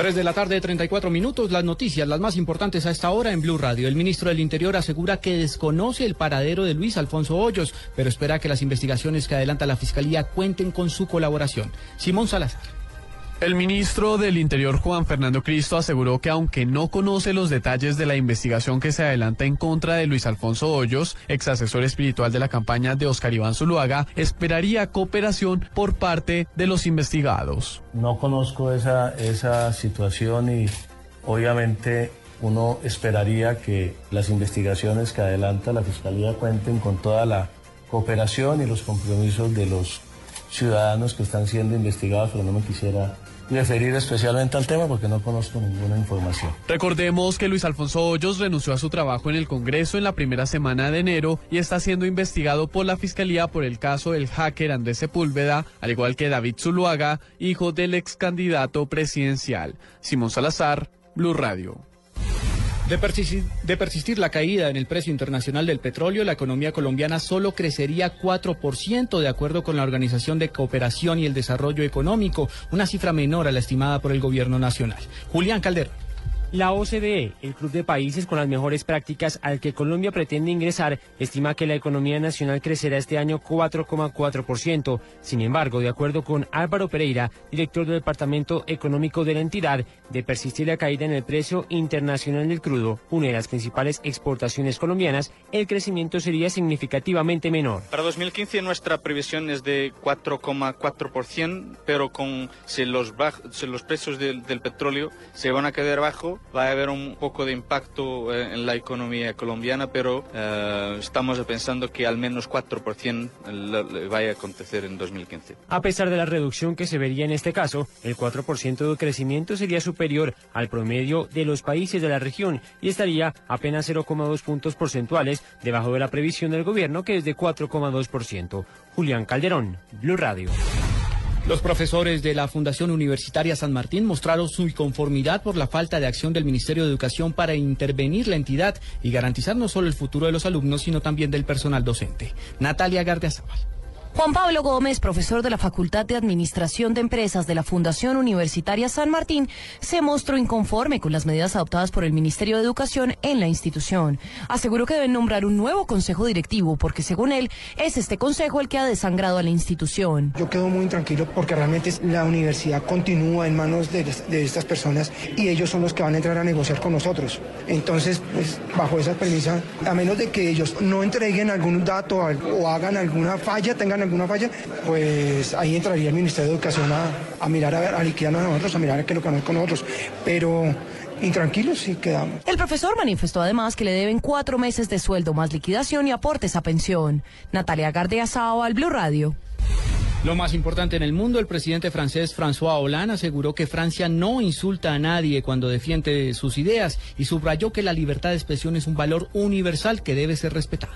3 de la tarde, 34 minutos. Las noticias, las más importantes a esta hora en Blue Radio. El ministro del Interior asegura que desconoce el paradero de Luis Alfonso Hoyos, pero espera que las investigaciones que adelanta la Fiscalía cuenten con su colaboración. Simón Salazar. El ministro del Interior Juan Fernando Cristo aseguró que aunque no conoce los detalles de la investigación que se adelanta en contra de Luis Alfonso Hoyos, ex asesor espiritual de la campaña de Oscar Iván Zuluaga, esperaría cooperación por parte de los investigados. No conozco esa, esa situación y obviamente uno esperaría que las investigaciones que adelanta la Fiscalía cuenten con toda la cooperación y los compromisos de los ciudadanos que están siendo investigados, pero no me quisiera referir especialmente al tema porque no conozco ninguna información. Recordemos que Luis Alfonso Hoyos renunció a su trabajo en el Congreso en la primera semana de enero y está siendo investigado por la Fiscalía por el caso del hacker Andrés Sepúlveda, al igual que David Zuluaga, hijo del ex candidato presidencial. Simón Salazar, Blue Radio. De persistir, la caída en el precio internacional del petróleo, la economía colombiana solo crecería 4% de acuerdo con la Organización de Cooperación y el Desarrollo Económico, una cifra menor a la estimada por el gobierno nacional. Julián Calderón. La OCDE, el club de países con las mejores prácticas al que Colombia pretende ingresar, estima que la economía nacional crecerá este año 4,4%. Sin embargo, de acuerdo con Álvaro Pereira, director del Departamento Económico de la entidad, de persistir la caída en el precio internacional del crudo, una de las principales exportaciones colombianas, el crecimiento sería significativamente menor. Para 2015 nuestra previsión es de 4,4%, pero con si los, los precios del, del petróleo se van a quedar bajo, va a haber un poco de impacto eh, en la economía colombiana, pero eh, estamos pensando que al menos 4% vaya a acontecer en 2015. A pesar de la reducción que se vería en este caso, el 4% de crecimiento sería superior al promedio de los países de la región y estaría apenas 0,2 puntos porcentuales debajo de la previsión del gobierno que es de 4,2%. Julián Calderón, Blue Radio. Los profesores de la Fundación Universitaria San Martín mostraron su inconformidad por la falta de acción del Ministerio de Educación para intervenir la entidad y garantizar no solo el futuro de los alumnos, sino también del personal docente. Natalia Gardiazabal. Juan Pablo Gómez, profesor de la Facultad de Administración de Empresas de la Fundación Universitaria San Martín, se mostró inconforme con las medidas adoptadas por el Ministerio de Educación en la institución. Aseguró que deben nombrar un nuevo consejo directivo porque, según él, es este consejo el que ha desangrado a la institución. Yo quedo muy tranquilo porque realmente la universidad continúa en manos de, estas personas y ellos son los que van a entrar a negociar con nosotros. Entonces, pues, bajo esa premisa, a menos de que ellos no entreguen algún dato o hagan alguna falla, tengan alguna falla, pues ahí entraría el Ministerio de Educación a, mirar a, a liquidarnos a nosotros, a mirar a qué es lo que con nosotros. Pero intranquilos sí quedamos. El profesor manifestó además que le deben cuatro meses de sueldo más liquidación y aportes a pensión. Natalia Sao al Blue Radio. Lo más importante en el mundo, el presidente francés François Hollande aseguró que Francia no insulta a nadie cuando defiende sus ideas y subrayó que la libertad de expresión es un valor universal que debe ser respetado.